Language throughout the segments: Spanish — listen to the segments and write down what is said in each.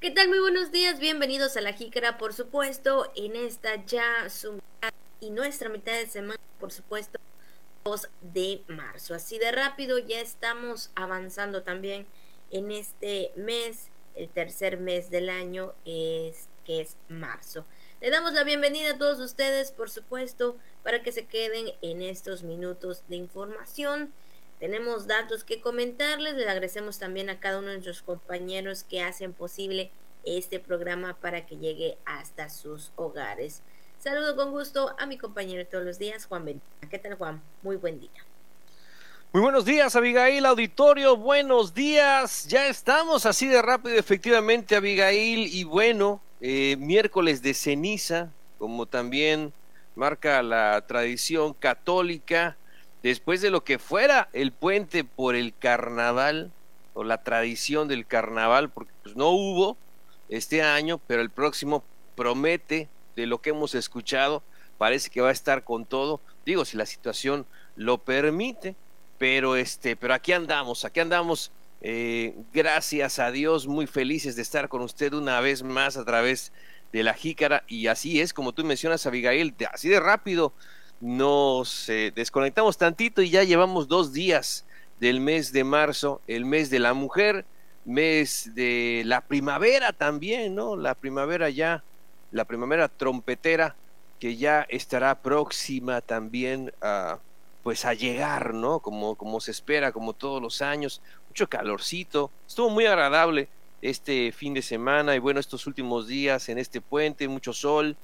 ¿Qué tal? Muy buenos días, bienvenidos a La Jícara, por supuesto, en esta ya su y nuestra mitad de semana, por supuesto, 2 de marzo. Así de rápido ya estamos avanzando también en este mes, el tercer mes del año, es, que es marzo. Le damos la bienvenida a todos ustedes, por supuesto, para que se queden en estos minutos de información tenemos datos que comentarles. Les agradecemos también a cada uno de nuestros compañeros que hacen posible este programa para que llegue hasta sus hogares. Saludo con gusto a mi compañero todos los días, Juan Benita. ¿Qué tal, Juan? Muy buen día. Muy buenos días, Abigail, auditorio, buenos días. Ya estamos así de rápido, efectivamente, Abigail. Y bueno, eh, miércoles de ceniza, como también marca la tradición católica después de lo que fuera el puente por el carnaval o la tradición del carnaval, porque pues no hubo este año, pero el próximo promete de lo que hemos escuchado, parece que va a estar con todo, digo, si la situación lo permite, pero este, pero aquí andamos, aquí andamos, eh, gracias a Dios, muy felices de estar con usted una vez más a través de la jícara, y así es, como tú mencionas, Abigail, así de rápido nos eh, desconectamos tantito y ya llevamos dos días del mes de marzo, el mes de la mujer, mes de la primavera también, ¿no? La primavera ya, la primavera trompetera que ya estará próxima también a pues a llegar, ¿no? Como, como se espera, como todos los años, mucho calorcito, estuvo muy agradable este fin de semana y bueno, estos últimos días en este puente, mucho sol,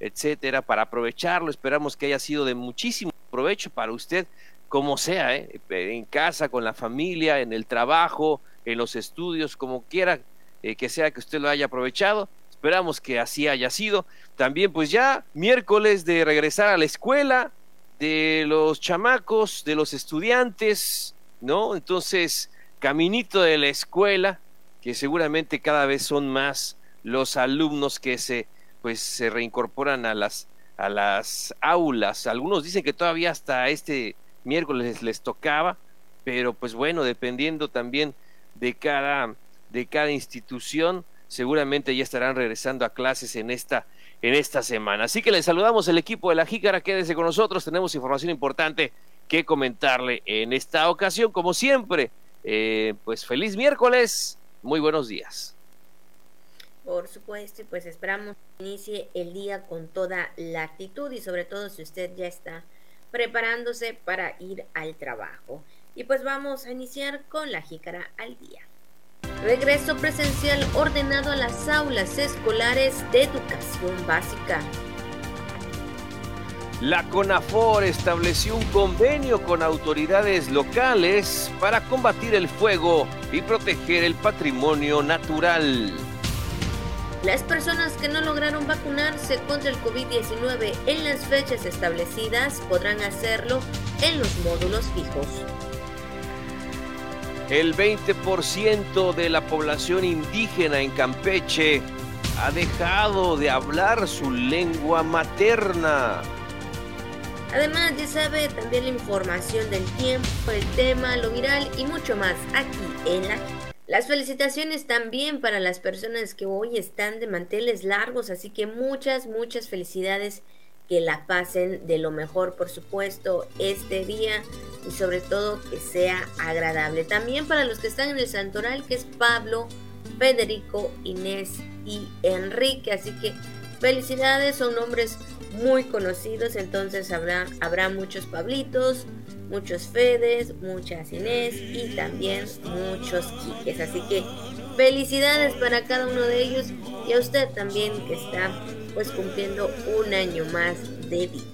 etcétera, para aprovecharlo. Esperamos que haya sido de muchísimo provecho para usted, como sea, ¿eh? en casa, con la familia, en el trabajo, en los estudios, como quiera eh, que sea que usted lo haya aprovechado. Esperamos que así haya sido. También pues ya miércoles de regresar a la escuela, de los chamacos, de los estudiantes, ¿no? Entonces, caminito de la escuela, que seguramente cada vez son más los alumnos que se pues se reincorporan a las a las aulas. Algunos dicen que todavía hasta este miércoles les tocaba, pero pues bueno, dependiendo también de cada de cada institución, seguramente ya estarán regresando a clases en esta en esta semana. Así que les saludamos el equipo de la Jícara, quédese con nosotros, tenemos información importante que comentarle en esta ocasión, como siempre. Eh, pues feliz miércoles, muy buenos días. Por supuesto, y pues esperamos que inicie el día con toda la actitud y sobre todo si usted ya está preparándose para ir al trabajo. Y pues vamos a iniciar con la jícara al día. Regreso presencial ordenado a las aulas escolares de educación básica. La CONAFOR estableció un convenio con autoridades locales para combatir el fuego y proteger el patrimonio natural. Las personas que no lograron vacunarse contra el COVID-19 en las fechas establecidas podrán hacerlo en los módulos fijos. El 20% de la población indígena en Campeche ha dejado de hablar su lengua materna. Además, ya sabe también la información del tiempo, el tema, lo viral y mucho más aquí en la las felicitaciones también para las personas que hoy están de manteles largos, así que muchas, muchas felicidades, que la pasen de lo mejor, por supuesto, este día y sobre todo que sea agradable. También para los que están en el santoral, que es Pablo, Federico, Inés y Enrique, así que felicidades, son nombres muy conocidos, entonces habrá, habrá muchos Pablitos, muchos Fedes, muchas Inés y también muchos Quiques. Así que felicidades para cada uno de ellos y a usted también que está pues cumpliendo un año más de vida.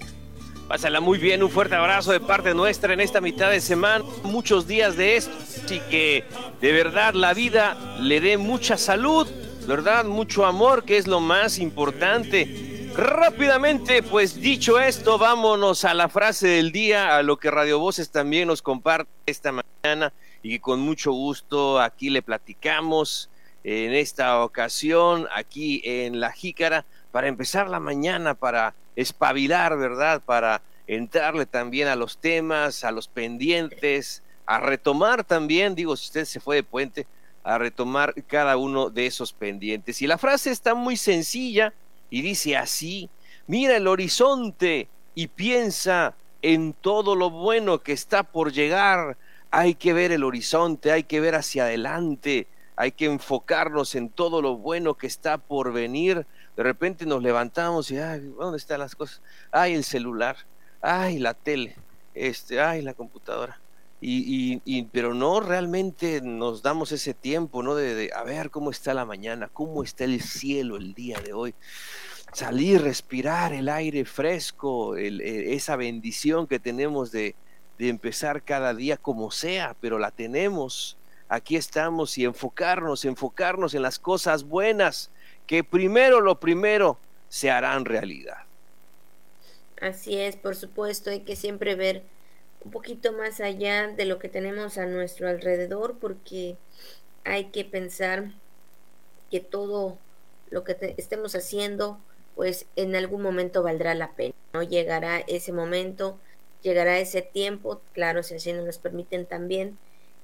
Pásala muy bien, un fuerte abrazo de parte nuestra en esta mitad de semana, muchos días de esto, así que de verdad la vida le dé mucha salud, ¿verdad? Mucho amor, que es lo más importante Rápidamente, pues dicho esto, vámonos a la frase del día, a lo que Radio Voces también nos comparte esta mañana y con mucho gusto aquí le platicamos en esta ocasión, aquí en La Jícara, para empezar la mañana, para espabilar, ¿verdad? Para entrarle también a los temas, a los pendientes, a retomar también, digo, si usted se fue de puente, a retomar cada uno de esos pendientes. Y la frase está muy sencilla y dice así, mira el horizonte y piensa en todo lo bueno que está por llegar. Hay que ver el horizonte, hay que ver hacia adelante, hay que enfocarnos en todo lo bueno que está por venir. De repente nos levantamos y, ay, ¿dónde están las cosas? Ay, el celular, ay, la tele, este, ay, la computadora. Y, y, pero no realmente nos damos ese tiempo, ¿no? De, a ver cómo está la mañana, cómo está el cielo el día de hoy. Salir, respirar el aire fresco, e, esa bendición que tenemos de, de empezar cada día como sea, pero la tenemos. Aquí estamos y enfocarnos, enfocarnos en las cosas buenas, que primero lo primero se harán realidad. Así es, por supuesto, hay que siempre ver un poquito más allá de lo que tenemos a nuestro alrededor porque hay que pensar que todo lo que estemos haciendo pues en algún momento valdrá la pena, ¿no? Llegará ese momento, llegará ese tiempo, claro, si así nos permiten también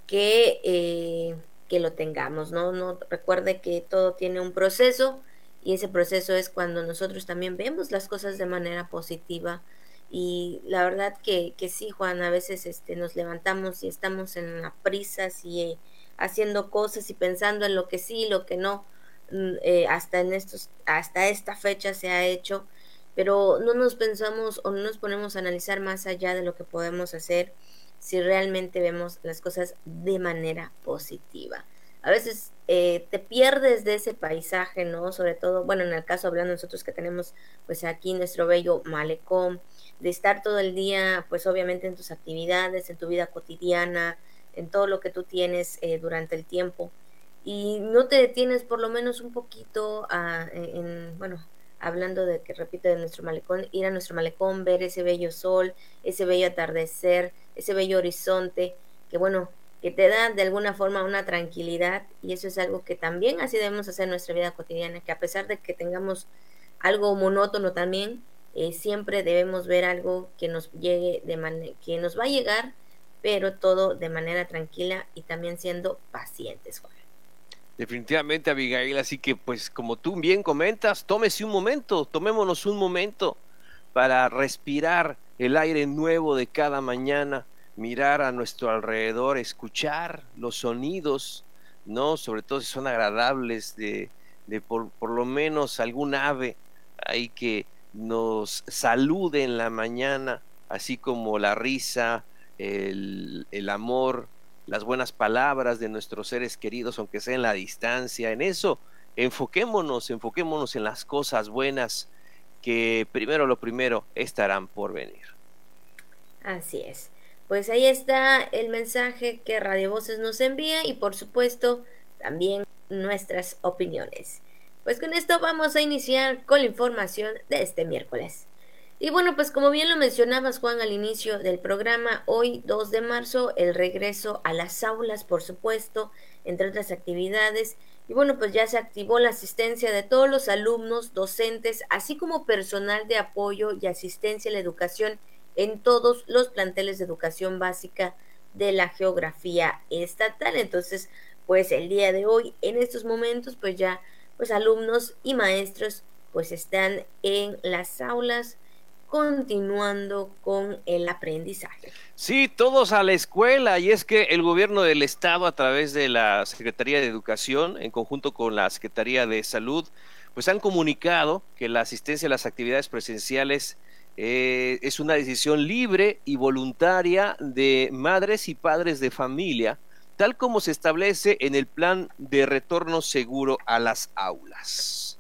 que, eh, que lo tengamos, ¿no? No recuerde que todo tiene un proceso y ese proceso es cuando nosotros también vemos las cosas de manera positiva, y la verdad que, que sí, Juan, a veces este, nos levantamos y estamos en la prisa, y eh, haciendo cosas y pensando en lo que sí, lo que no, mm, eh, hasta en estos, hasta esta fecha se ha hecho, pero no nos pensamos o no nos ponemos a analizar más allá de lo que podemos hacer si realmente vemos las cosas de manera positiva. A veces eh, te pierdes de ese paisaje, ¿no? Sobre todo, bueno, en el caso hablando nosotros que tenemos pues aquí nuestro bello malecón, de estar todo el día, pues obviamente en tus actividades, en tu vida cotidiana, en todo lo que tú tienes eh, durante el tiempo. Y no te detienes por lo menos un poquito a, en, bueno, hablando de que repito de nuestro malecón, ir a nuestro malecón, ver ese bello sol, ese bello atardecer, ese bello horizonte, que bueno, que te da de alguna forma una tranquilidad y eso es algo que también así debemos hacer en nuestra vida cotidiana, que a pesar de que tengamos algo monótono también, eh, siempre debemos ver algo que nos llegue de que nos va a llegar, pero todo de manera tranquila y también siendo pacientes, Juan. Definitivamente, Abigail, así que pues como tú bien comentas, tómese un momento, tomémonos un momento para respirar el aire nuevo de cada mañana, mirar a nuestro alrededor, escuchar los sonidos, ¿no? Sobre todo si son agradables, de, de por, por lo menos algún ave ahí que, nos salude en la mañana, así como la risa, el, el, amor, las buenas palabras de nuestros seres queridos, aunque sea en la distancia. En eso, enfoquémonos, enfoquémonos en las cosas buenas que primero lo primero estarán por venir. Así es. Pues ahí está el mensaje que Radio Voces nos envía y por supuesto también nuestras opiniones. Pues con esto vamos a iniciar con la información de este miércoles. Y bueno, pues como bien lo mencionabas Juan al inicio del programa, hoy 2 de marzo el regreso a las aulas, por supuesto, entre otras actividades. Y bueno, pues ya se activó la asistencia de todos los alumnos, docentes, así como personal de apoyo y asistencia a la educación en todos los planteles de educación básica de la geografía estatal. Entonces, pues el día de hoy, en estos momentos, pues ya pues alumnos y maestros pues están en las aulas continuando con el aprendizaje. Sí, todos a la escuela y es que el gobierno del estado a través de la Secretaría de Educación en conjunto con la Secretaría de Salud pues han comunicado que la asistencia a las actividades presenciales eh, es una decisión libre y voluntaria de madres y padres de familia tal como se establece en el plan de retorno seguro a las aulas.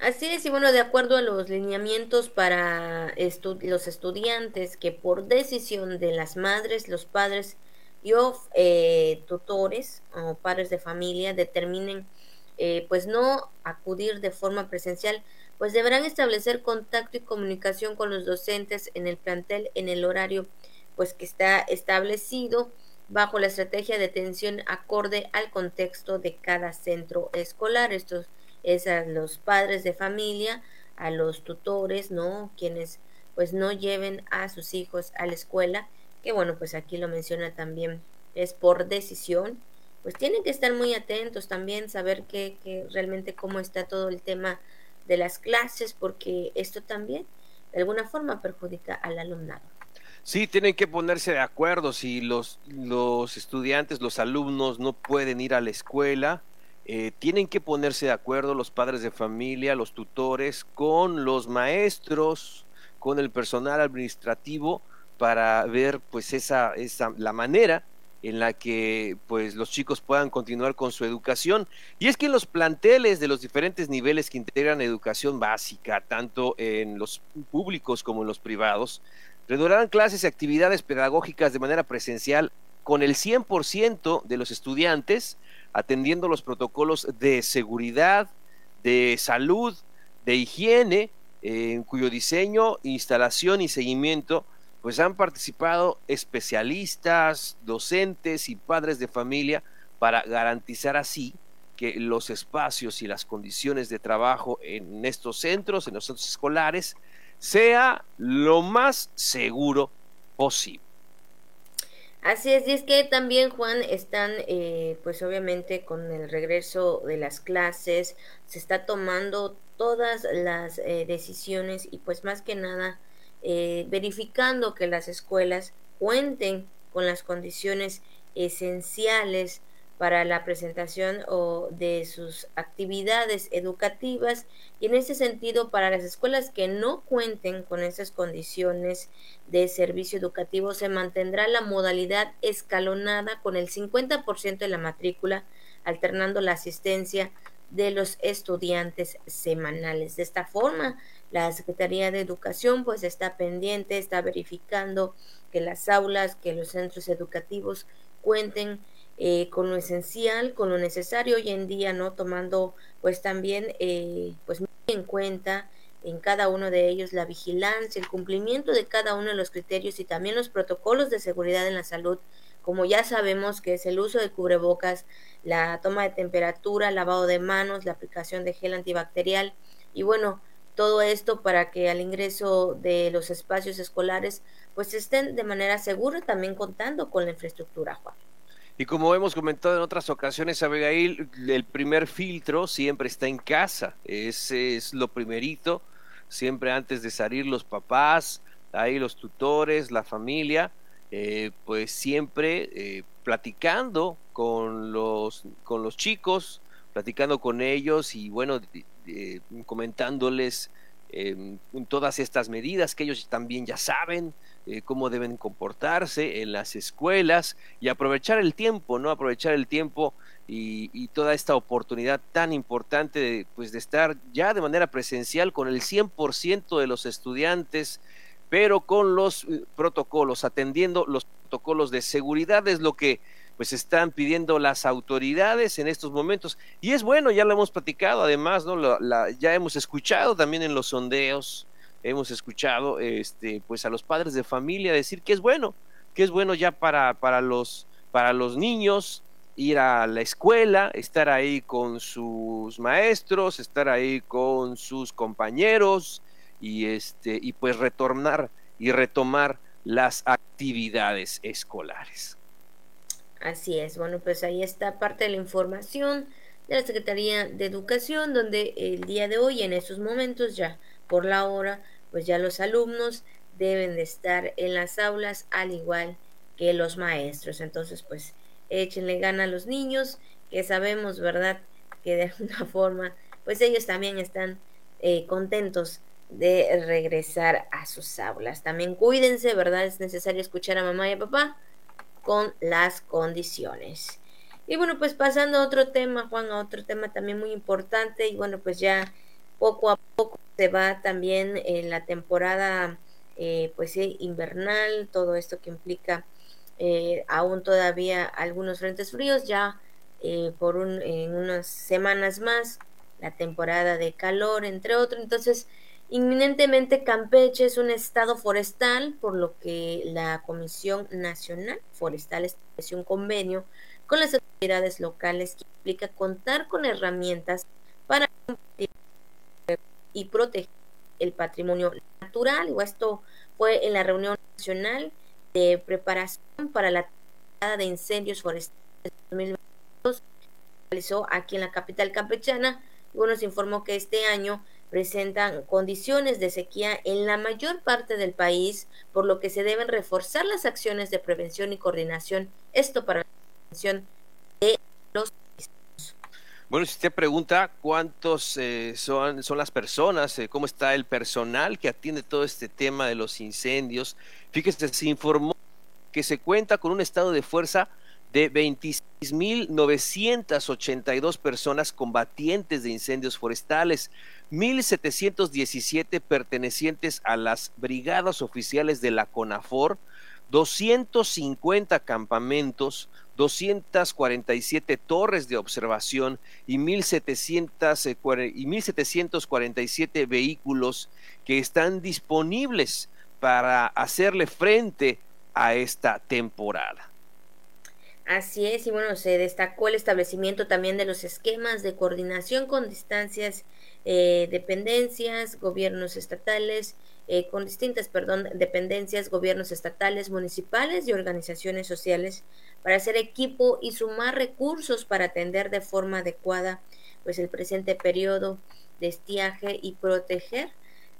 Así es, y bueno, de acuerdo a los lineamientos para los estudiantes que por decisión de las madres, los padres y eh, tutores o padres de familia determinen eh, pues no acudir de forma presencial, pues deberán establecer contacto y comunicación con los docentes en el plantel en el horario pues que está establecido bajo la estrategia de atención acorde al contexto de cada centro escolar. Esto es a los padres de familia, a los tutores, ¿no? Quienes pues no lleven a sus hijos a la escuela, que bueno, pues aquí lo menciona también, es por decisión pues tienen que estar muy atentos también, saber que, que realmente cómo está todo el tema de las clases, porque esto también de alguna forma perjudica al alumnado. Sí, tienen que ponerse de acuerdo si los, los estudiantes, los alumnos no pueden ir a la escuela, eh, tienen que ponerse de acuerdo los padres de familia, los tutores, con los maestros, con el personal administrativo para ver pues esa, esa la manera en la que pues los chicos puedan continuar con su educación. Y es que en los planteles de los diferentes niveles que integran educación básica, tanto en los públicos como en los privados, redurarán clases y actividades pedagógicas de manera presencial con el 100% de los estudiantes atendiendo los protocolos de seguridad, de salud, de higiene, en cuyo diseño, instalación y seguimiento pues han participado especialistas, docentes y padres de familia para garantizar así que los espacios y las condiciones de trabajo en estos centros, en los centros escolares, sea lo más seguro posible. Así es, y es que también, Juan, están, eh, pues obviamente con el regreso de las clases, se está tomando todas las eh, decisiones y pues más que nada eh, verificando que las escuelas cuenten con las condiciones esenciales para la presentación o de sus actividades educativas y en ese sentido para las escuelas que no cuenten con esas condiciones de servicio educativo se mantendrá la modalidad escalonada con el 50% de la matrícula alternando la asistencia de los estudiantes semanales. De esta forma, la Secretaría de Educación pues está pendiente, está verificando que las aulas, que los centros educativos cuenten eh, con lo esencial, con lo necesario hoy en día, ¿no? Tomando pues también eh, pues muy en cuenta en cada uno de ellos la vigilancia, el cumplimiento de cada uno de los criterios y también los protocolos de seguridad en la salud, como ya sabemos que es el uso de cubrebocas, la toma de temperatura, lavado de manos, la aplicación de gel antibacterial y bueno, todo esto para que al ingreso de los espacios escolares pues estén de manera segura también contando con la infraestructura, Juan. Y como hemos comentado en otras ocasiones, Abigail, el primer filtro siempre está en casa. Ese es lo primerito, siempre antes de salir los papás, ahí los tutores, la familia, eh, pues siempre eh, platicando con los, con los chicos, platicando con ellos y bueno, comentándoles eh, todas estas medidas que ellos también ya saben, eh, cómo deben comportarse en las escuelas y aprovechar el tiempo, ¿no? Aprovechar el tiempo y, toda esta oportunidad tan importante de, pues, de estar ya de manera presencial con el 100% de los estudiantes, pero con los eh, protocolos, atendiendo los protocolos de seguridad, es lo que pues están pidiendo las autoridades en estos momentos. Y es bueno, ya lo hemos platicado, además, ¿no? ya hemos escuchado también en los sondeos, hemos escuchado este, pues a los padres de familia decir que es bueno, que es bueno ya para, para, los, para los niños ir a la escuela, estar ahí con sus maestros, estar ahí con sus compañeros y este y pues retornar y retomar las actividades escolares. Así es, bueno, pues ahí está parte de la información de la Secretaría de Educación, donde el día de hoy, en estos momentos, ya por la hora, pues ya los alumnos deben de estar en las aulas al igual que los maestros. Entonces, pues échenle gana a los niños, que sabemos, ¿verdad? Que de alguna forma, pues ellos también están eh, contentos de regresar a sus aulas. También cuídense, ¿verdad? Es necesario escuchar a mamá y a papá con las condiciones. Y bueno, pues pasando a otro tema, Juan, a otro tema también muy importante y bueno, pues ya poco a poco se va también en la temporada eh, pues invernal, todo esto que implica eh, aún todavía algunos frentes fríos, ya eh, por un, en unas semanas más la temporada de calor, entre otros. Entonces, Inminentemente Campeche es un estado forestal, por lo que la Comisión Nacional Forestal estableció un convenio con las autoridades locales que implica contar con herramientas para y proteger el patrimonio natural. O esto fue en la reunión nacional de preparación para la temporada de incendios forestales 2020 realizó aquí en la capital campechana. Y bueno, se informó que este año presentan condiciones de sequía en la mayor parte del país, por lo que se deben reforzar las acciones de prevención y coordinación. Esto para la prevención de los bueno, si usted pregunta cuántos eh, son, son las personas, eh, cómo está el personal que atiende todo este tema de los incendios, fíjese, se informó que se cuenta con un estado de fuerza de 26.982 personas combatientes de incendios forestales, 1.717 pertenecientes a las brigadas oficiales de la CONAFOR, 250 campamentos, 247 torres de observación y 1.747 eh, vehículos que están disponibles para hacerle frente a esta temporada. Así es, y bueno, se destacó el establecimiento también de los esquemas de coordinación con distancias, eh, dependencias, gobiernos estatales, eh, con distintas, perdón, dependencias, gobiernos estatales, municipales y organizaciones sociales para hacer equipo y sumar recursos para atender de forma adecuada pues el presente periodo de estiaje y proteger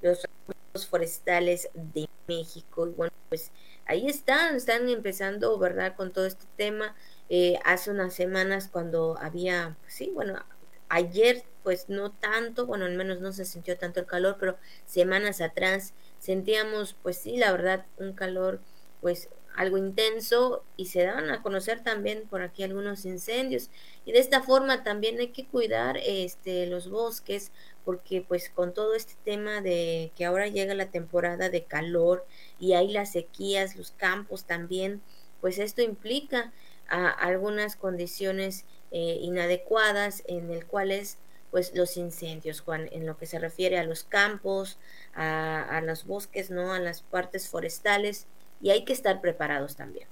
los recursos forestales de México. Y bueno, pues ahí están, están empezando, ¿verdad?, con todo este tema. Eh, hace unas semanas cuando había, pues sí, bueno, ayer pues no tanto, bueno, al menos no se sintió tanto el calor, pero semanas atrás sentíamos, pues sí, la verdad, un calor pues algo intenso y se dan a conocer también por aquí algunos incendios. Y de esta forma también hay que cuidar este los bosques porque pues con todo este tema de que ahora llega la temporada de calor y hay las sequías los campos también pues esto implica a algunas condiciones eh, inadecuadas en el cuales pues los incendios Juan en lo que se refiere a los campos a, a los bosques no a las partes forestales y hay que estar preparados también.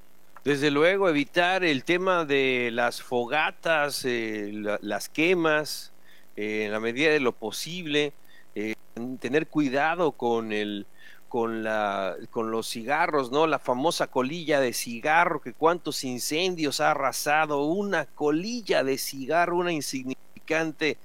Desde luego, evitar el tema de las fogatas, eh, las quemas, eh, en la medida de lo posible, eh, tener cuidado con el con la con los cigarros, ¿no? La famosa colilla de cigarro que cuántos incendios ha arrasado, una colilla de cigarro, una insignificante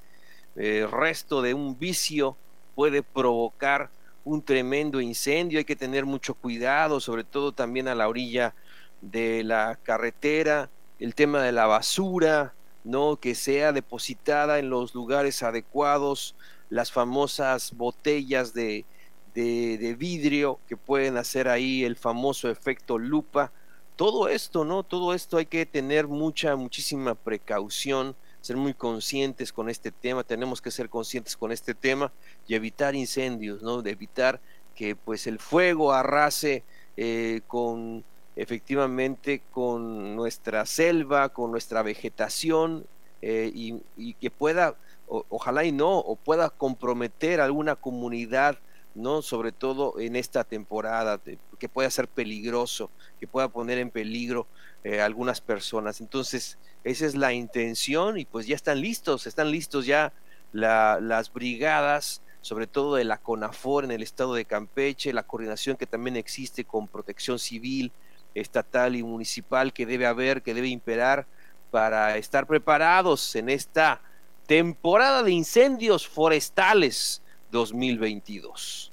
resto de un vicio puede provocar un tremendo incendio, hay que tener mucho cuidado, sobre todo también a la orilla de la carretera, el tema de la basura, ¿no? Que sea depositada en los lugares adecuados, las famosas botellas de, de, vidrio que pueden hacer ahí el famoso efecto lupa. Todo esto, ¿no? Todo esto hay que tener mucha, muchísima precaución ser muy conscientes con este tema, tenemos que ser conscientes con este tema y evitar incendios, ¿no? De evitar que pues el fuego arrase eh, con efectivamente con nuestra selva, con nuestra vegetación eh, y, que pueda, ojalá y no, o pueda comprometer alguna comunidad, ¿no? Sobre todo en esta temporada, que pueda ser peligroso, que pueda poner en peligro eh, algunas personas. Entonces, esa es la intención y pues ya están listos, están listos ya las brigadas, sobre todo de la CONAFOR en el estado de Campeche, la coordinación que también existe con protección civil, estatal y municipal que debe haber, que debe imperar para estar preparados en esta temporada de incendios forestales 2022.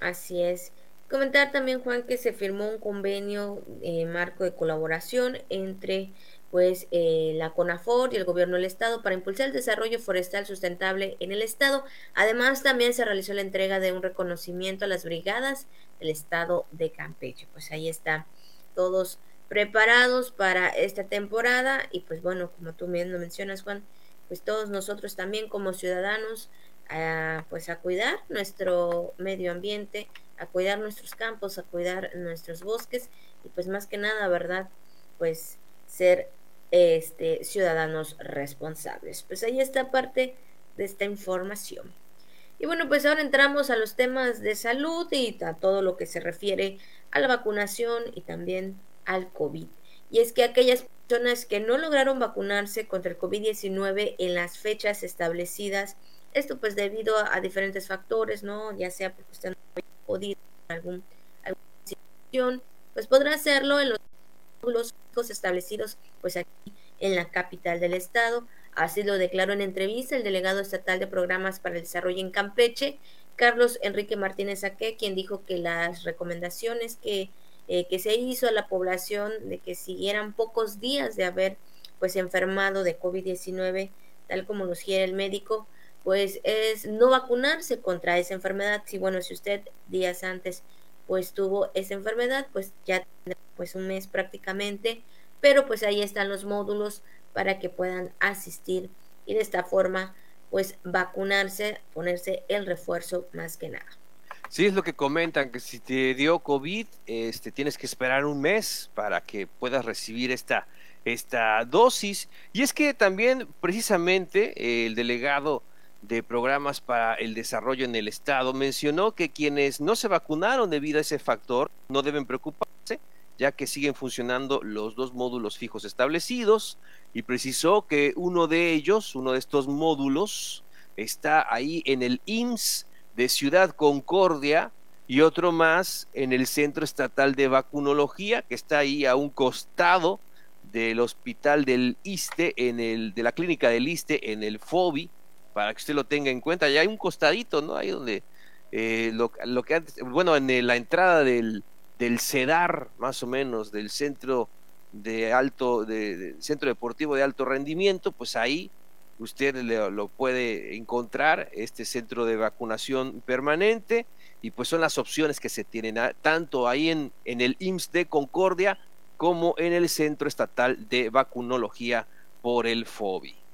Así es. Comentar también, Juan, que se firmó un convenio eh, marco de colaboración entre pues eh, la CONAFOR y el gobierno del estado para impulsar el desarrollo forestal sustentable en el estado. Además, también se realizó la entrega de un reconocimiento a las brigadas del estado de Campeche. Pues ahí está, todos preparados para esta temporada y pues bueno, como tú mismo mencionas, Juan, pues todos nosotros también como ciudadanos, pues a cuidar nuestro medio ambiente, a cuidar nuestros campos, a cuidar nuestros bosques y pues más que nada, ¿verdad? Pues ser este, ciudadanos responsables. Pues ahí está parte de esta información. Y bueno, pues ahora entramos a los temas de salud y a todo lo que se refiere a la vacunación y también al COVID. Y es que aquellas personas que no lograron vacunarse contra el COVID-19 en las fechas establecidas, esto pues debido a, diferentes factores, ¿no? Ya sea porque usted no ha podido algún, alguna situación, pues podrá hacerlo en los los establecidos pues aquí en la capital del estado. Así lo declaró en entrevista el delegado estatal de programas para el desarrollo en Campeche, Carlos Enrique Martínez Aque, quien dijo que las recomendaciones que, eh, que se hizo a la población de que siguieran pocos días de haber pues enfermado de COVID-19, tal como lo sugiere el médico, pues es no vacunarse contra esa enfermedad. Si bueno, si usted días antes pues tuvo esa enfermedad, pues ya pues un mes prácticamente, pero pues ahí están los módulos para que puedan asistir y de esta forma pues vacunarse, ponerse el refuerzo más que nada. Sí, es lo que comentan, que si te dio COVID, este, tienes que esperar un mes para que puedas recibir esta, esta dosis. Y es que también precisamente el delegado de programas para el desarrollo en el Estado. Mencionó que quienes no se vacunaron debido a ese factor no deben preocuparse, ya que siguen funcionando los dos módulos fijos establecidos y precisó que uno de ellos, uno de estos módulos, está ahí en el IMSS de Ciudad Concordia y otro más en el Centro Estatal de Vacunología, que está ahí a un costado del hospital del ISTE, en el, de la clínica del ISTE, en el FOBI, para que usted lo tenga en cuenta. Ya hay un costadito, ¿no? Ahí donde eh, lo, que antes, bueno, en la entrada del, del CEDAR, más o menos, del centro de alto, de, centro deportivo de alto rendimiento, pues ahí usted lo puede encontrar, este centro de vacunación permanente, y pues son las opciones que se tienen, ah, tanto ahí en, en el IMSS de Concordia como en el Centro Estatal de Vacunología por el FOBI.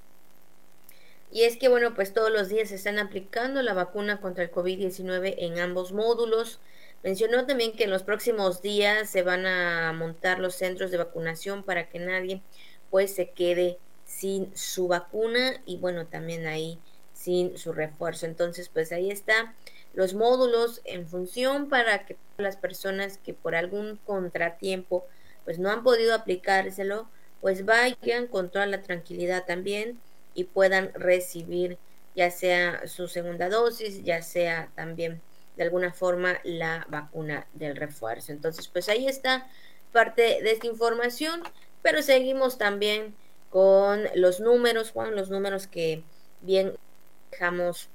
Y es que, bueno, pues todos los días se están aplicando la vacuna contra el COVID-19 en ambos módulos. Mencionó también que en los próximos días se van a montar los centros de vacunación para que nadie pues se quede sin su vacuna y bueno, también ahí sin su refuerzo. Entonces, pues ahí está los módulos en función para que las personas que por algún contratiempo pues no han podido aplicárselo, pues vayan con toda la tranquilidad también y puedan recibir ya sea su segunda dosis, ya sea también de alguna forma la vacuna del refuerzo. Entonces, pues ahí está parte de esta información, pero seguimos también con los números, Juan, los números que bien dejamos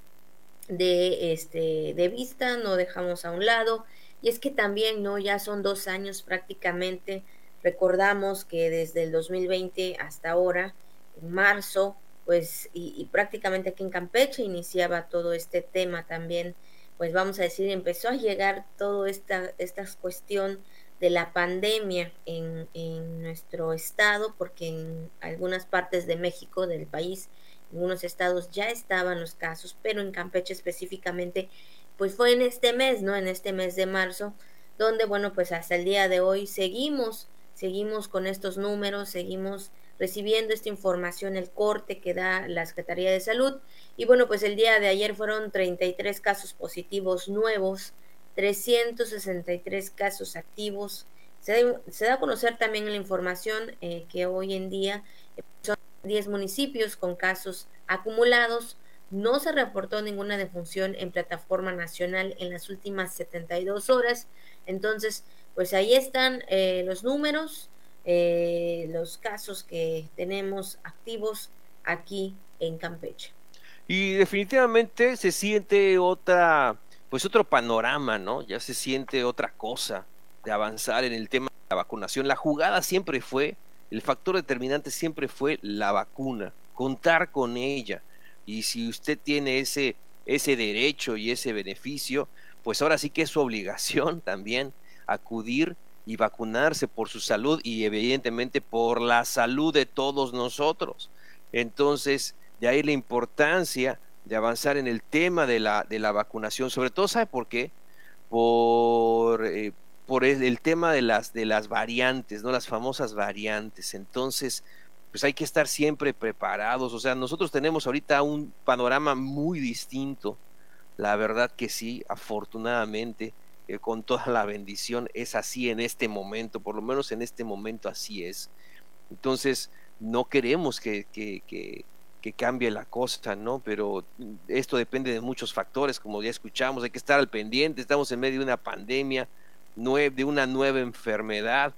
de este de vista, no dejamos a un lado, y es que también no ya son dos años prácticamente, recordamos que desde el 2020 hasta ahora, en marzo, pues y, y prácticamente aquí en Campeche iniciaba todo este tema también pues vamos a decir, empezó a llegar toda esta, esta cuestión de la pandemia en, en, nuestro estado, porque en algunas partes de México, del país, en algunos estados ya estaban los casos, pero en Campeche específicamente, pues fue en este mes, ¿no? En este mes de marzo, donde, bueno, pues hasta el día de hoy seguimos, seguimos con estos números, seguimos recibiendo esta información, el corte que da la Secretaría de Salud. Y bueno, pues el día de ayer fueron 33 casos positivos nuevos, 363 casos activos. Se da, a conocer también la información eh, que hoy en día son 10 municipios con casos acumulados. No se reportó ninguna defunción en plataforma nacional en las últimas 72 horas. Entonces, pues ahí están eh, los números eh, los casos que tenemos activos aquí en Campeche. Y definitivamente se siente otra, pues otro panorama, ¿no? Ya se siente otra cosa de avanzar en el tema de la vacunación. La jugada siempre fue, el factor determinante siempre fue la vacuna, contar con ella. Y si usted tiene ese, ese derecho y ese beneficio, pues ahora sí que es su obligación también acudir y vacunarse por su salud y evidentemente por la salud de todos nosotros. Entonces, de ahí la importancia de avanzar en el tema de la, de la vacunación, sobre todo, ¿sabe por qué? Por, eh, por el, tema de las, de las variantes, ¿no? Las famosas variantes. Entonces, pues hay que estar siempre preparados. O sea, nosotros tenemos ahorita un panorama muy distinto. La verdad que sí, afortunadamente con toda la bendición es así en este momento, por lo menos en este momento así es. Entonces, no queremos que, que, que, cambie la cosa, ¿no? Pero esto depende de muchos factores, como ya escuchamos, hay que estar al pendiente, estamos en medio de una pandemia, de una nueva enfermedad,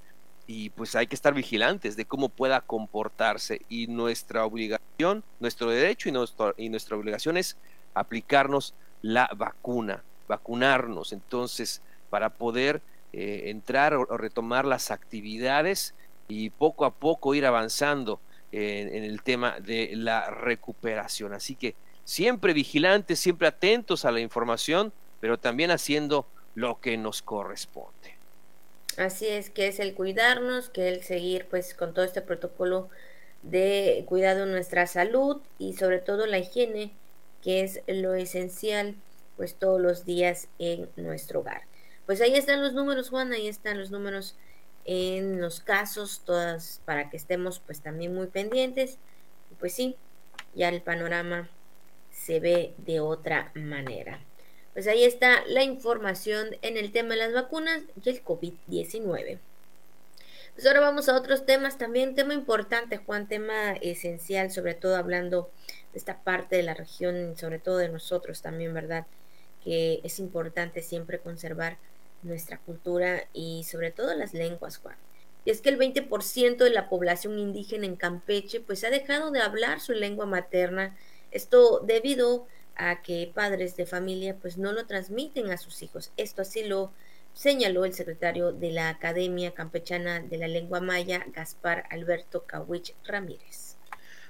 y pues hay que estar vigilantes de cómo pueda comportarse y nuestra obligación, nuestro derecho y, nuestro, y nuestra obligación es aplicarnos la vacuna, vacunarnos entonces para poder eh, entrar o, retomar las actividades y poco a poco ir avanzando en, el tema de la recuperación. Así que siempre vigilantes, siempre atentos a la información, pero también haciendo lo que nos corresponde. Así es que es el cuidarnos, que el seguir pues con todo este protocolo de cuidado de nuestra salud y sobre todo la higiene, que es lo esencial pues todos los días en nuestro hogar. Pues ahí están los números, Juan, ahí están los números en los casos, todas para que estemos pues también muy pendientes. Pues sí, ya el panorama se ve de otra manera. Pues ahí está la información en el tema de las vacunas y el COVID-19. Pues ahora vamos a otros temas también, tema importante, Juan, tema esencial, sobre todo hablando de esta parte de la región, sobre todo de nosotros también, ¿verdad? Que es importante siempre conservar nuestra cultura y sobre todo las lenguas. Y es que el 20% de la población indígena en Campeche pues ha dejado de hablar su lengua materna, esto debido a que padres de familia pues no lo transmiten a sus hijos. Esto así lo señaló el secretario de la Academia Campechana de la Lengua Maya, Gaspar Alberto Cawich Ramírez.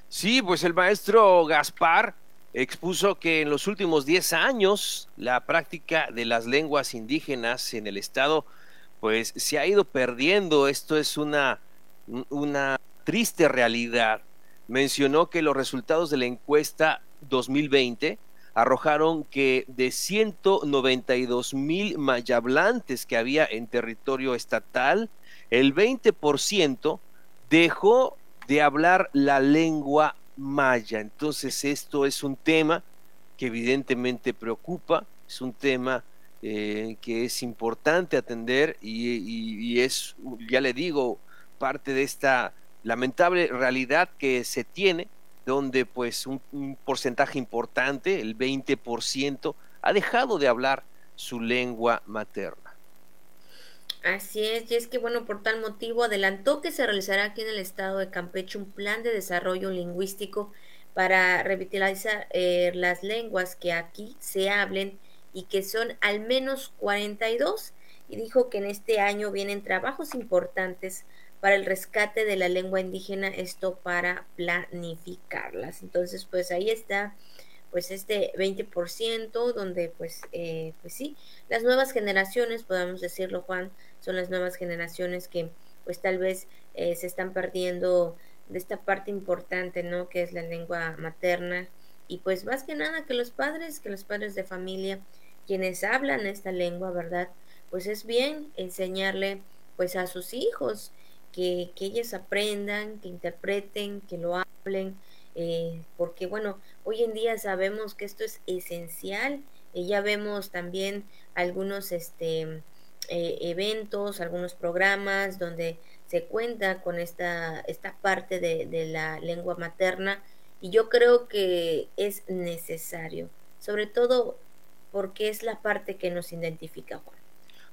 Sí, pues el maestro Gaspar expuso que en los últimos 10 años la práctica de las lenguas indígenas en el estado pues se ha ido perdiendo. Esto es una, una triste realidad. Mencionó que los resultados de la encuesta 2020 arrojaron que de 192 mil mayablantes que había en territorio estatal, el 20% dejó de hablar la lengua maya. Entonces esto es un tema que evidentemente preocupa, es un tema eh, que es importante atender y, es, ya le digo, parte de esta lamentable realidad que se tiene, donde pues un, un porcentaje importante, el 20%, ha dejado de hablar su lengua materna. Así es, y es que bueno, por tal motivo adelantó que se realizará aquí en el estado de Campeche un plan de desarrollo lingüístico para revitalizar eh, las lenguas que aquí se hablen y que son al menos 42 y dijo que en este año vienen trabajos importantes para el rescate de la lengua indígena, esto para planificarlas. Entonces, pues ahí está pues este 20% donde pues, eh, pues sí, las nuevas generaciones, podemos decirlo Juan, son las nuevas generaciones que pues tal vez eh, se están perdiendo de esta parte importante, ¿no? Que es la lengua materna y pues más que nada que los padres, que los padres de familia, quienes hablan esta lengua, ¿verdad? Pues es bien enseñarle pues a sus hijos que, que ellos aprendan, que interpreten, que lo hablen, eh, porque bueno, hoy en día sabemos que esto es esencial, y ya vemos también algunos este, eh, eventos, algunos programas donde se cuenta con esta, esta parte de, de la lengua materna y yo creo que es necesario, sobre todo porque es la parte que nos identifica, Juan.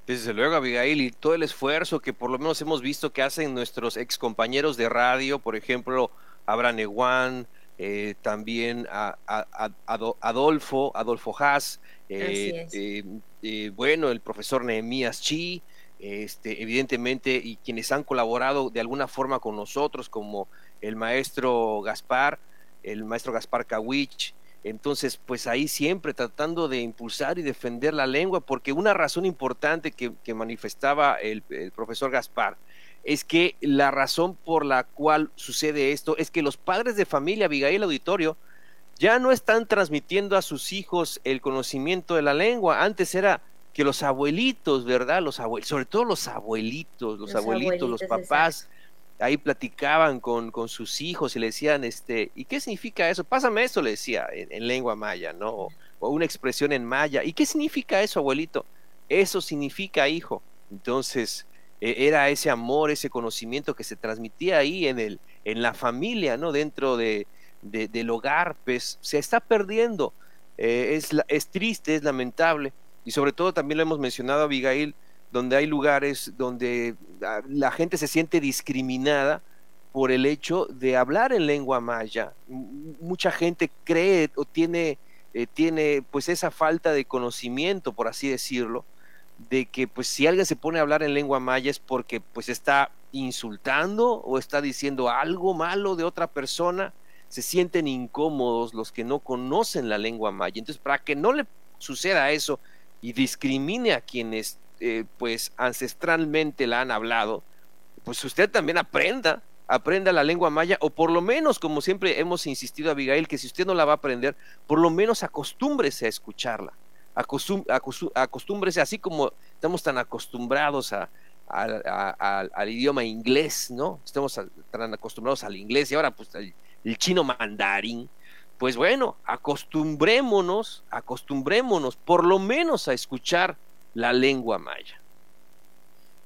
Desde luego, Abigail, y todo el esfuerzo que por lo menos hemos visto que hacen nuestros ex compañeros de radio, por ejemplo, Abraham Ewan, eh, también a, Adolfo, Adolfo Haas, eh, eh, bueno, el profesor Nehemías Chi, este, evidentemente, y quienes han colaborado de alguna forma con nosotros, como el maestro Gaspar, el maestro Gaspar Kawich, entonces, pues ahí siempre tratando de impulsar y defender la lengua, porque una razón importante que, manifestaba el, profesor Gaspar es que la razón por la cual sucede esto es que los padres de familia, Abigail Auditorio, ya no están transmitiendo a sus hijos el conocimiento de la lengua. Antes era que los abuelitos, ¿verdad? Los abuelitos, sobre todo los abuelitos, los, abuelitos, los papás, ahí platicaban con, con, sus hijos y le decían, este, ¿y qué significa eso? Pásame eso, le decía, en, lengua maya, ¿no? O, una expresión en maya. ¿Y qué significa eso, abuelito? Eso significa hijo. Entonces, e, era ese amor, ese conocimiento que se transmitía ahí en, el, en la familia, ¿no? Dentro de, del hogar, pues se está perdiendo. Eh, es, es triste, es lamentable. Y sobre todo también lo hemos mencionado, Abigail, donde hay lugares donde ah, la gente se siente discriminada por el hecho de hablar en lengua maya. Mucha gente cree o tiene, eh, tiene pues esa falta de conocimiento, por así decirlo, de que pues si alguien se pone a hablar en lengua maya es porque pues está insultando o está diciendo algo malo de otra persona, se sienten incómodos los que no conocen la lengua maya. Entonces, para que no le suceda eso y discrimine a quienes eh, pues ancestralmente la han hablado, pues usted también aprenda, aprenda la lengua maya, o por lo menos, como siempre hemos insistido, Abigail, que si usted no la va a aprender, por lo menos acostúmbrese a escucharla, acostúmbrese, así como estamos tan acostumbrados a, al idioma inglés, ¿no? Estamos tan acostumbrados al inglés y ahora pues el chino mandarín, pues bueno, acostumbrémonos, acostumbrémonos por lo menos a escuchar la lengua maya.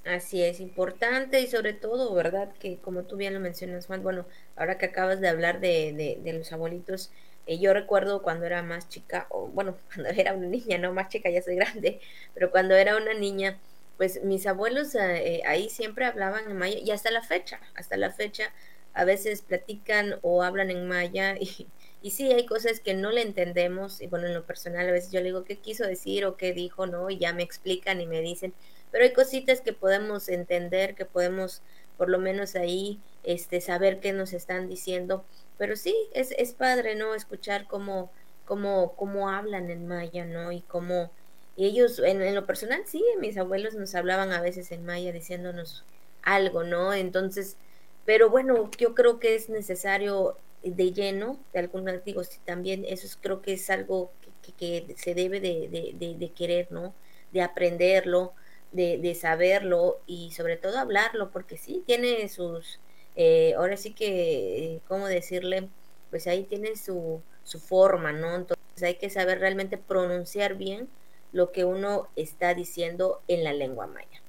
Así es, importante y sobre todo, ¿verdad? Que como tú bien lo mencionas, Juan, bueno, ahora que acabas de hablar de, de, los abuelitos, eh, yo recuerdo cuando era más chica, o bueno, cuando era una niña, no más chica, ya soy grande, pero cuando era una niña, pues mis abuelos eh, ahí siempre hablaban en maya y hasta la fecha, hasta la fecha, a veces platican o hablan en maya y, y sí, hay cosas que no le entendemos y bueno, en lo personal a veces yo le digo qué quiso decir o qué dijo, ¿no? Y ya me explican y me dicen, pero hay cositas que podemos entender, que podemos por lo menos ahí este saber qué nos están diciendo, pero sí, es, es padre, ¿no? Escuchar cómo, cómo, cómo hablan en maya, ¿no? Y cómo y ellos, en, en lo personal, sí, mis abuelos nos hablaban a veces en maya diciéndonos algo, ¿no? Entonces, pero bueno, yo creo que es necesario de lleno, de algunos digo, también eso creo que es algo que, se debe de, querer, ¿no? De aprenderlo, de, saberlo y sobre todo hablarlo, porque sí, tiene sus, eh, ahora sí que, eh, ¿cómo decirle? Pues ahí tiene su, su forma, ¿no? Entonces hay que saber realmente pronunciar bien lo que uno está diciendo en la lengua maya.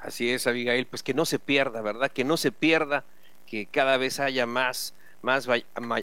Así es, Abigail, pues que no se pierda, ¿verdad? Que no se pierda, que cada vez haya más más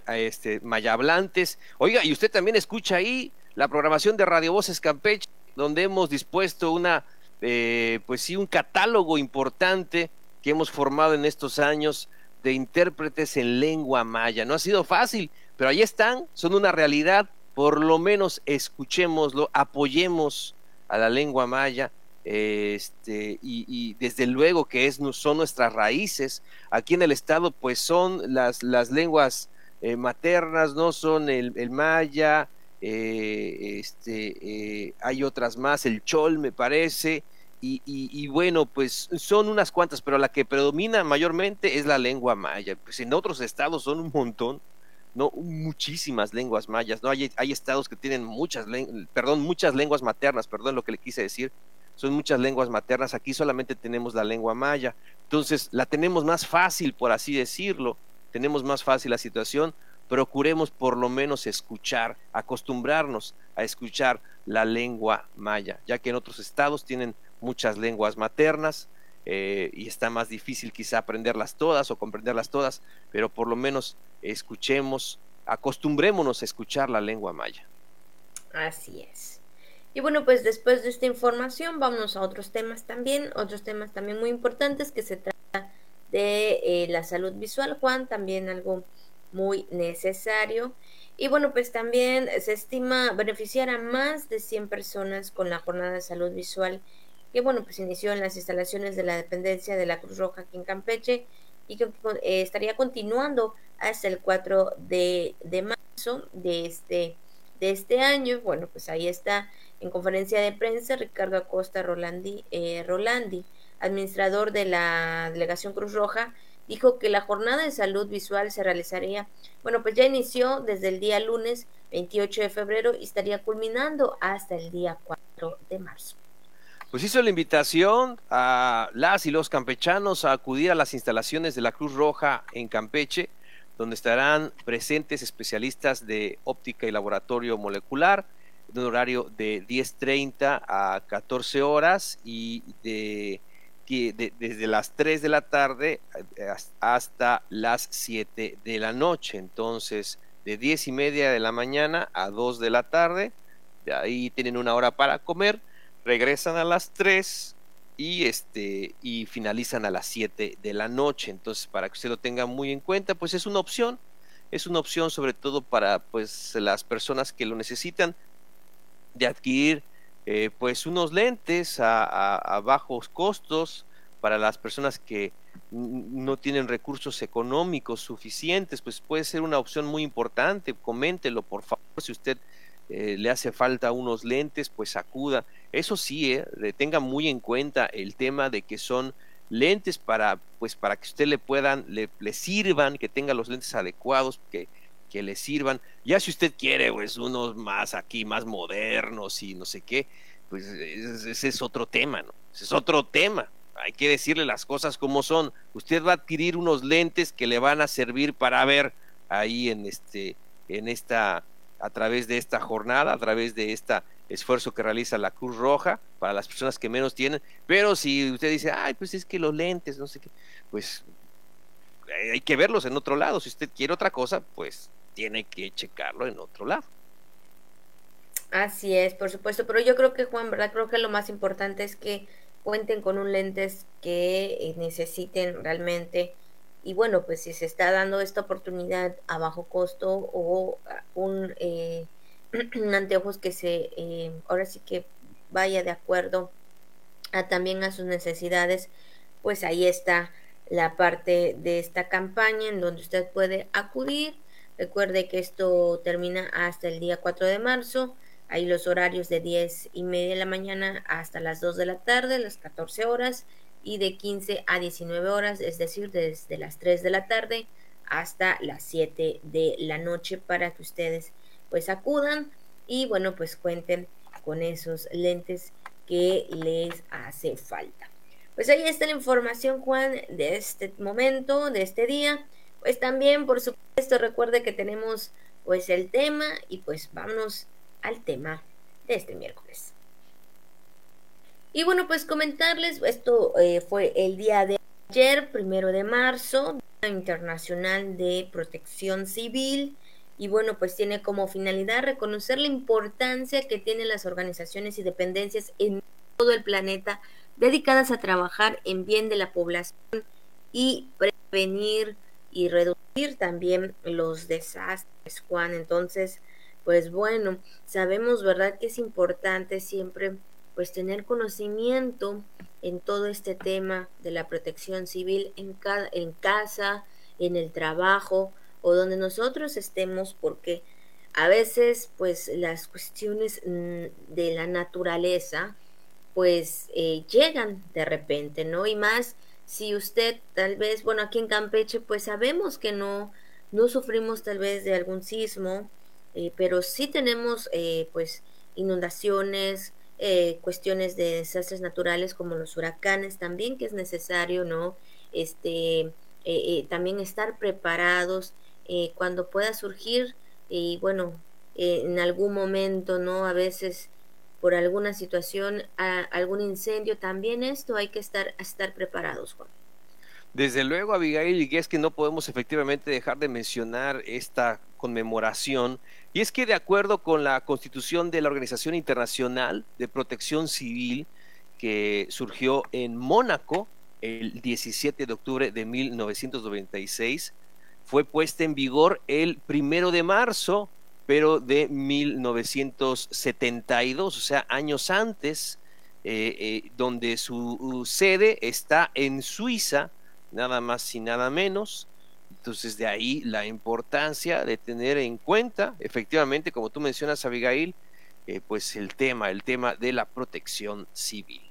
este, mayablantes. Oiga, y usted también escucha ahí la programación de Radio Voces Campeche, donde hemos dispuesto una, eh, pues sí, un catálogo importante que hemos formado en estos años de intérpretes en lengua maya. No ha sido fácil, pero ahí están, son una realidad. Por lo menos escuchémoslo, apoyemos a la lengua maya este, y, desde luego que es, son nuestras raíces. Aquí en el estado, pues son las, las lenguas eh, maternas, ¿no? Son el, maya, eh, este, eh, hay otras más, el chol, me parece. Y, y, bueno, pues son unas cuantas, pero la que predomina mayormente es la lengua maya. Pues en otros estados son un montón, no muchísimas lenguas mayas, no hay, hay estados que tienen muchas, perdón, muchas lenguas maternas, perdón lo que le quise decir, son muchas lenguas maternas, aquí solamente tenemos la lengua maya, entonces la tenemos más fácil, por así decirlo, tenemos más fácil la situación, procuremos por lo menos escuchar, acostumbrarnos a escuchar la lengua maya, ya que en otros estados tienen muchas lenguas maternas eh, y está más difícil quizá aprenderlas todas o comprenderlas todas, pero por lo menos escuchemos, acostumbrémonos a escuchar la lengua maya. Así es. Y bueno, pues después de esta información vamos a otros temas también, otros temas también muy importantes que se trata de eh, la salud visual, Juan, también algo muy necesario. Y bueno, pues también se estima beneficiar a más de 100 personas con la jornada de salud visual que bueno, pues inició en las instalaciones de la dependencia de la Cruz Roja aquí en Campeche y que eh, estaría continuando hasta el 4 de, de marzo de este, de este año. Bueno, pues ahí está en conferencia de prensa, Ricardo Acosta Rolandi, eh, Rolandi, administrador de la Delegación Cruz Roja, dijo que la jornada de salud visual se realizaría, bueno, pues ya inició desde el día lunes 28 de febrero y estaría culminando hasta el día 4 de marzo. Pues hizo la invitación a las y los campechanos a acudir a las instalaciones de la Cruz Roja en Campeche, donde estarán presentes especialistas de óptica y laboratorio molecular, en un horario de 10.30 a 14 horas y de, desde las 3 de la tarde eh, hasta las 7 de la noche. Entonces, de 10 y media de la mañana a 2 de la tarde, de ahí tienen una hora para comer, regresan a las 3 y este y finalizan a las 7 de la noche. Entonces, para que usted lo tenga muy en cuenta, pues es una opción, es una opción sobre todo para pues las personas que lo necesitan de adquirir eh, pues unos lentes a, bajos costos para las personas que no tienen recursos económicos suficientes, pues puede ser una opción muy importante. Coméntelo, por favor, si usted eh, le hace falta unos lentes, pues acuda. Eso sí, eh, tenga muy en cuenta el tema de que son lentes para, pues, para que usted le puedan, le, sirvan, que tenga los lentes adecuados, que, que le sirvan. Ya si usted quiere, pues, unos más aquí, más modernos y no sé qué, pues ese es otro tema, ¿no? Ese es otro tema. Hay que decirle las cosas como son. Usted va a adquirir unos lentes que le van a servir para ver ahí en este, en esta a través de esta jornada, a través de este esfuerzo que realiza la Cruz Roja para las personas que menos tienen. Pero si usted dice, ay, pues es que los lentes, no sé qué, pues eh, hay que verlos en otro lado. Si usted quiere otra cosa, pues tiene que checarlo en otro lado. Así es, por supuesto, pero yo creo que Juan, ¿verdad? Creo que lo más importante es que cuenten con un lentes que necesiten realmente y bueno, pues si se está dando esta oportunidad a bajo costo o un, eh, anteojos que se, eh, ahora sí que vaya de acuerdo a, también a sus necesidades, pues ahí está la parte de esta campaña en donde usted puede acudir. Recuerde que esto termina hasta el día 4 de marzo. Hay los horarios de 10 y media de la mañana hasta las 2 de la tarde, las 14 horas y de 15 a 19 horas, es decir, desde las 3 de la tarde hasta las 7 de la noche para que ustedes pues acudan y bueno pues cuenten con esos lentes que les hace falta. Pues ahí está la información Juan de este momento, de este día. Pues también por supuesto recuerde que tenemos pues el tema y pues vámonos al tema de este miércoles. Y bueno, pues comentarles, esto eh, fue el día de ayer, primero de marzo, Día Internacional de Protección Civil. Y bueno, pues tiene como finalidad reconocer la importancia que tienen las organizaciones y dependencias en todo el planeta dedicadas a trabajar en bien de la población y prevenir y reducir también los desastres, Juan. Entonces, pues bueno, sabemos, ¿verdad?, que es importante siempre pues tener conocimiento en todo este tema de la protección civil en, en casa, en el trabajo o donde nosotros estemos, porque a veces pues las cuestiones mm, de la naturaleza pues eh, llegan de repente, ¿no? Y más si usted tal vez, bueno, aquí en Campeche pues sabemos que no, no sufrimos tal vez de algún sismo, eh, pero sí tenemos eh, pues inundaciones, eh, cuestiones de desastres naturales como los huracanes también que es necesario no este eh, eh, también estar preparados cuando pueda surgir y bueno en algún momento no a veces por alguna situación algún incendio también esto hay que estar estar preparados Juan desde luego, Abigail, y es que no podemos efectivamente dejar de mencionar esta conmemoración, y es que de acuerdo con la constitución de la Organización Internacional de Protección Civil, que surgió en Mónaco el 17 de octubre de 1996, fue puesta en vigor el primero de marzo, pero de 1972, o sea, años antes, eh, eh, donde su sede está en Suiza, nada más y nada menos. Entonces de ahí la importancia de tener en cuenta, efectivamente, como tú mencionas, Abigail, eh, pues el tema, el tema de la protección civil.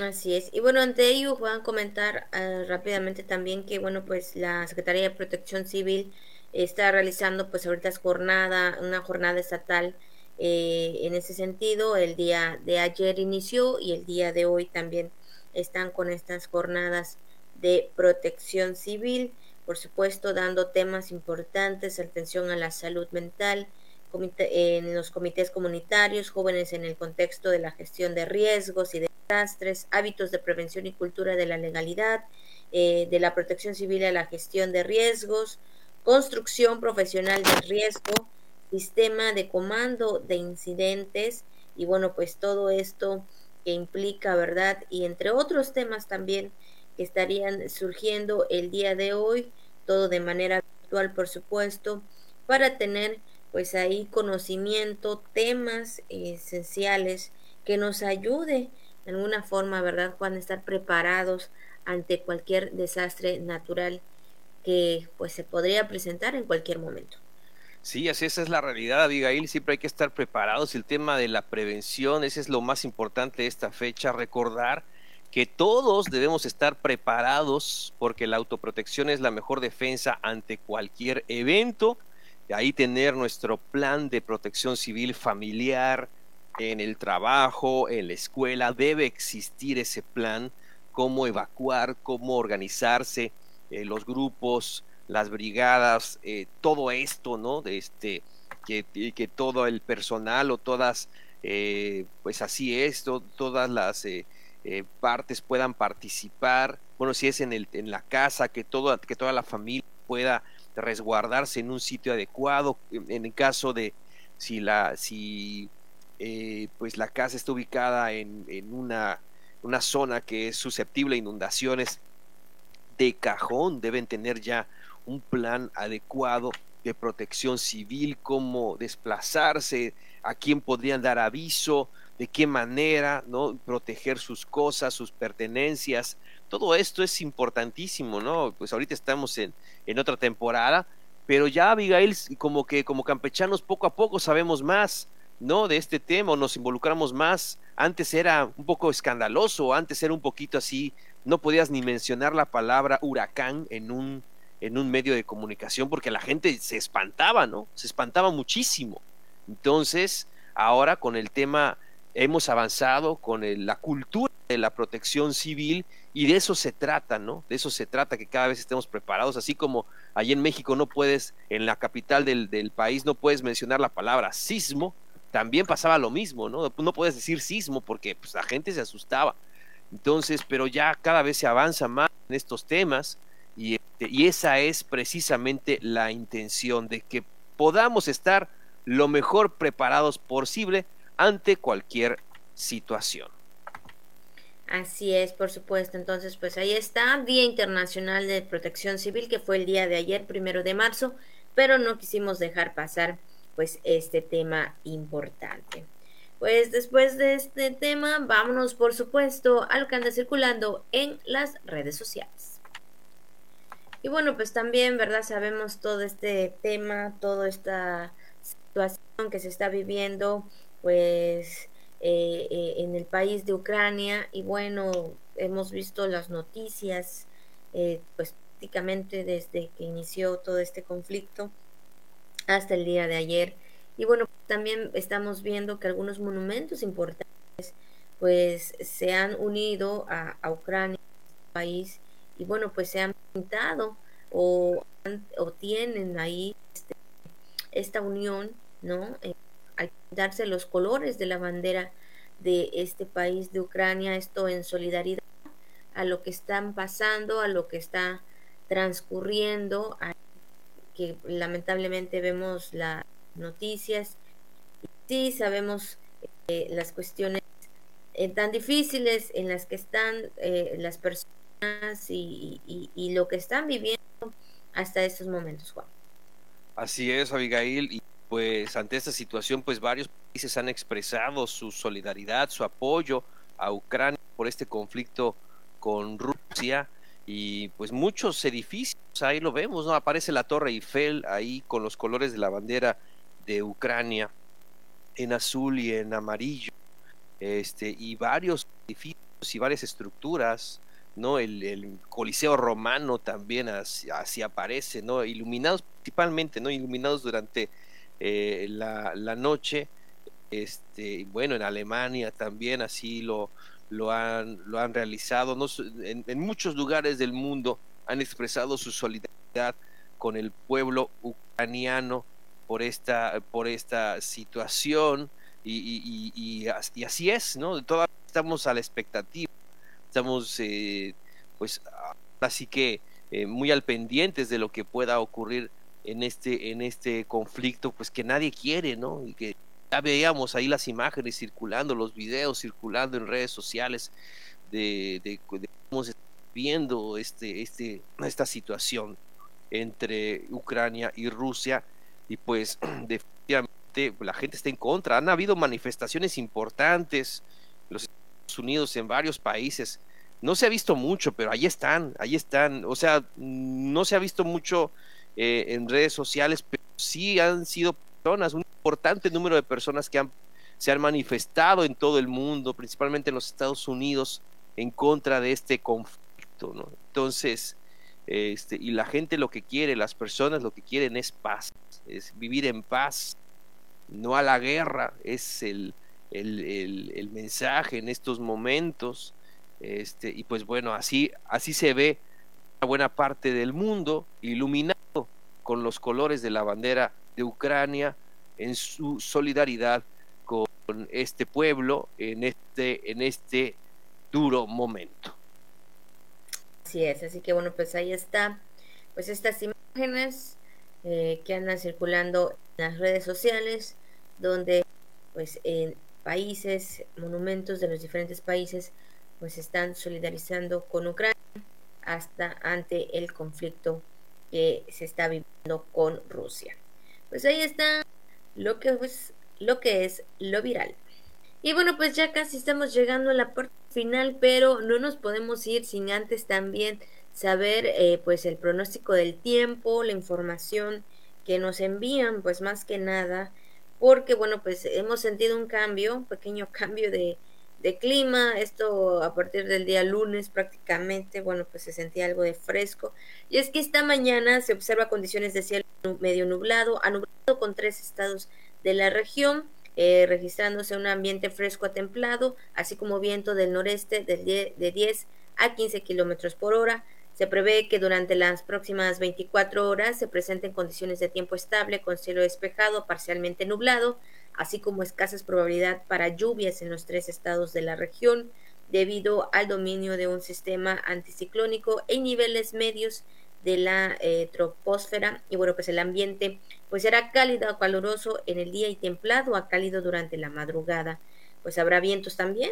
Así es. Y bueno, ante ello, a comentar uh, rápidamente también que, bueno, pues la Secretaría de Protección Civil está realizando, pues ahorita es jornada, una jornada estatal eh, en ese sentido. El día de ayer inició y el día de hoy también están con estas jornadas de protección civil, por supuesto dando temas importantes, atención a la salud mental, en los comités comunitarios, jóvenes en el contexto de la gestión de riesgos y desastres, hábitos de prevención y cultura de la legalidad, eh, de la protección civil a la gestión de riesgos, construcción profesional de riesgo, sistema de comando de incidentes y bueno, pues todo esto que implica, ¿verdad? Y entre otros temas también estarían surgiendo el día de hoy, todo de manera virtual, por supuesto, para tener pues ahí conocimiento, temas esenciales que nos ayude de alguna forma, ¿verdad, Juan? Estar preparados ante cualquier desastre natural que pues se podría presentar en cualquier momento. Sí, así esa es la realidad, Abigail. Siempre hay que estar preparados. El tema de la prevención, ese es lo más importante de esta fecha. Recordar que todos debemos estar preparados porque la autoprotección es la mejor defensa ante cualquier evento. Ahí tener nuestro plan de protección civil familiar en el trabajo, en la escuela. Debe existir ese plan, cómo evacuar, cómo organizarse, eh, los grupos, las brigadas, eh, todo esto, ¿no? De este, que, que, todo el personal o todas, eh, pues así es, todas las eh, partes puedan participar. Bueno, si es en, el, en la casa, que, todo, que toda la familia pueda resguardarse en un sitio adecuado. En, el caso de si la, si pues la casa está ubicada en, en una, una zona que es susceptible a inundaciones, de cajón deben tener ya un plan adecuado de protección civil, cómo desplazarse, a quién podrían dar aviso, de qué manera, ¿no? Proteger sus cosas, sus pertenencias. Todo esto es importantísimo, ¿no? Pues ahorita estamos en, en otra temporada, pero ya Abigail, como que como campechanos poco a poco sabemos más, ¿no? De este tema, nos involucramos más. Antes era un poco escandaloso, antes era un poquito así, no podías ni mencionar la palabra huracán en un en un medio de comunicación porque la gente se espantaba, ¿no? Se espantaba muchísimo. Entonces, ahora con el tema hemos avanzado con la cultura de la protección civil y de eso se trata, ¿no? De eso se trata, que cada vez estemos preparados, así como allí en México no puedes, en la capital del, del país no puedes mencionar la palabra sismo, también pasaba lo mismo, ¿no? No puedes decir sismo porque pues, la gente se asustaba. Entonces, pero ya cada vez se avanza más en estos temas y, este, y esa es precisamente la intención de que podamos estar lo mejor preparados posible ante cualquier situación. Así es, por supuesto. Entonces, pues ahí está, Día Internacional de Protección Civil, que fue el día de ayer, primero de marzo, pero no quisimos dejar pasar pues este tema importante. Pues después de este tema, vámonos por supuesto a lo que anda circulando en las redes sociales. Y bueno, pues también, ¿verdad? Sabemos todo este tema, toda esta situación que se está viviendo, pues eh, eh, en el país de Ucrania. Y bueno, hemos visto las noticias, eh, pues prácticamente desde que inició todo este conflicto hasta el día de ayer. Y bueno, también estamos viendo que algunos monumentos importantes pues se han unido a, a Ucrania, país, y bueno, pues se han pintado o, o tienen ahí este, esta unión, ¿no? Al darse los colores de la bandera de este país de Ucrania, esto en solidaridad a lo que están pasando, a lo que está transcurriendo, que lamentablemente vemos las noticias, y sí sabemos eh, las cuestiones eh, tan difíciles en las que están las personas y, lo que están viviendo hasta estos momentos, Juan. Así es, Abigail, y pues ante esta situación, pues varios países han expresado su solidaridad, su apoyo a Ucrania por este conflicto con Rusia y pues muchos edificios, ahí lo vemos, ¿no? Aparece la Torre Eiffel ahí con los colores de la bandera de Ucrania en azul y en amarillo, este, y varios edificios y varias estructuras ¿no? El, Coliseo Romano también así, aparece, ¿no? Iluminados principalmente, ¿no? Iluminados durante eh, la, noche. Este, bueno, en Alemania también así lo, lo, han, lo han realizado. ¿no? En, muchos lugares del mundo han expresado su solidaridad con el pueblo ucraniano por esta, por esta situación. Y, y, y así es, ¿no? Todavía estamos a la expectativa estamos eh, pues así que eh, muy al pendientes de lo que pueda ocurrir en este en este conflicto pues que nadie quiere no y que ya veíamos ahí las imágenes circulando, los videos circulando en redes sociales de, de, cómo se está viendo este, este, esta situación entre Ucrania y Rusia y pues definitivamente la gente está en contra. Han habido manifestaciones importantes en los Estados Unidos, en varios países. No se ha visto mucho, pero ahí están, ahí están. O sea, no se ha visto mucho eh, en redes sociales, pero sí han sido personas, un importante número de personas que se han manifestado en todo el mundo, principalmente en los Estados Unidos, en contra de este conflicto. Entonces, este, y la gente lo que quiere, las personas lo que quieren es paz, es vivir en paz, no a la guerra, es el, el, el, mensaje en estos momentos. Este, y pues bueno, así, así se ve una buena parte del mundo iluminado con los colores de la bandera de Ucrania en su solidaridad con este pueblo en este, en este duro momento. Así es, así que bueno, pues ahí está, pues estas imágenes eh, que andan circulando en las redes sociales, donde pues en países, monumentos de los diferentes países, pues están solidarizando con Ucrania hasta ante el conflicto que se está viviendo con Rusia. Pues ahí está lo que es lo viral. Y bueno, pues ya casi estamos llegando a la parte final, pero no nos podemos ir sin antes también saber eh, pues el pronóstico del tiempo, la información que nos envían, pues más que nada, porque bueno, pues hemos sentido un cambio, un pequeño cambio de, de clima, esto a partir del día lunes prácticamente, bueno, pues se sentía algo de fresco. Y es que esta mañana se observa condiciones de cielo medio nublado, nublado con tres estados de la región. Eh, registrándose un ambiente fresco a templado, así como viento del noreste de 10 a 15 kilómetros por hora. Se prevé que durante las próximas 24 horas se presenten condiciones de tiempo estable con cielo despejado, parcialmente nublado, así como escasas probabilidad para lluvias en los tres estados de la región, debido al dominio de un sistema anticiclónico en niveles medios de la eh, troposfera. Y bueno pues el ambiente pues será cálido a caluroso en el día y templado a cálido durante la madrugada. Pues habrá vientos también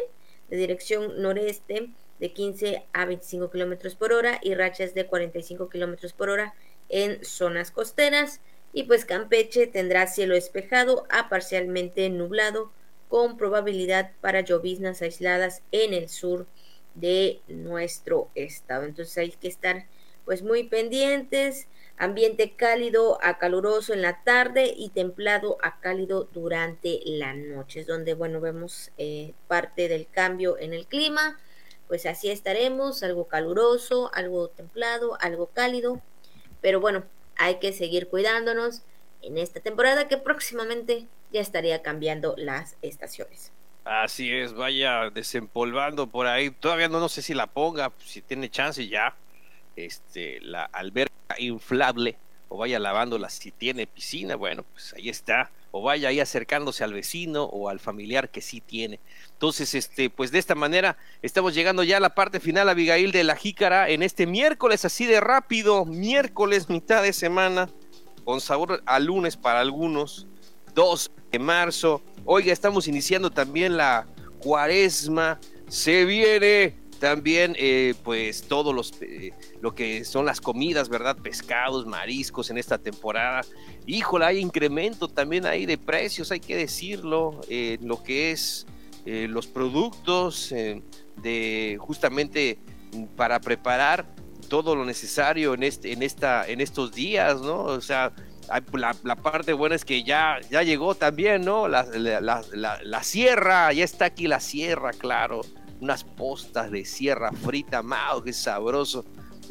de dirección noreste de 15 a 25 kilómetros por hora y rachas de 45 kilómetros por hora en zonas costeras y pues Campeche tendrá cielo despejado a parcialmente nublado con probabilidad para lloviznas aisladas en el sur de nuestro estado. Entonces hay que estar pues muy pendientes, ambiente cálido a caluroso en la tarde y templado a cálido durante la noche, es donde, bueno, vemos eh, parte del cambio en el clima, pues así estaremos, algo caluroso, algo templado, algo cálido, pero bueno, hay que seguir cuidándonos en esta temporada que próximamente ya estaría cambiando las estaciones. Así es, vaya desempolvando por ahí. Todavía no, no sé si la ponga, si tiene chance ya este, la alberca inflable o vaya lavándola si tiene piscina, bueno, pues ahí está, o vaya ahí acercándose al vecino o al familiar que sí tiene. Entonces, este, pues de esta manera estamos llegando ya a la parte final, Abigail, de la jícara en este miércoles, así de rápido, miércoles, mitad de semana, con sabor a lunes para algunos, 2 de marzo. Oiga, estamos iniciando también la cuaresma, se viene también, eh, pues, todos los, eh, lo que son las comidas, ¿verdad? Pescados, mariscos en esta temporada. Híjole, hay incremento también ahí de precios, hay que decirlo, eh, lo que es los productos de justamente para preparar todo lo necesario en, este, en, esta, en estos días, ¿no? O sea, la, la, parte buena es que ya, ya llegó también, ¿no? La, la, la, sierra, ya está aquí la sierra, claro unas postas de sierra frita, mao, qué sabroso.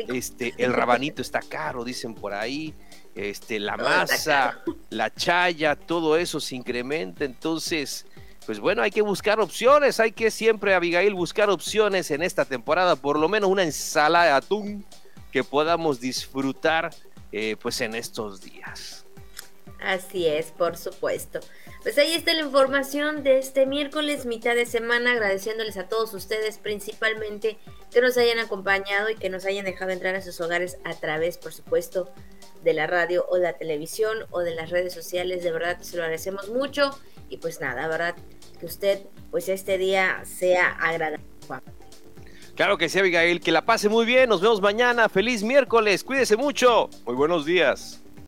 Este, el rabanito está caro, dicen por ahí. Este, la masa, la chaya, todo eso se incrementa. Entonces, pues bueno, hay que buscar opciones. Hay que siempre, Abigail, buscar opciones en esta temporada. Por lo menos una ensalada de atún que podamos disfrutar, eh, pues en estos días. Así es, por supuesto. Pues ahí está la información de este miércoles, mitad de semana, agradeciéndoles a todos ustedes principalmente que nos hayan acompañado y que nos hayan dejado entrar a sus hogares a través, por supuesto, de la radio o de la televisión o de las redes sociales. De verdad, se lo agradecemos mucho. Y pues nada, verdad, que usted, pues este día sea agradable. Claro que sí, Abigail, que la pase muy bien. Nos vemos mañana. Feliz miércoles. Cuídese mucho. Muy buenos días.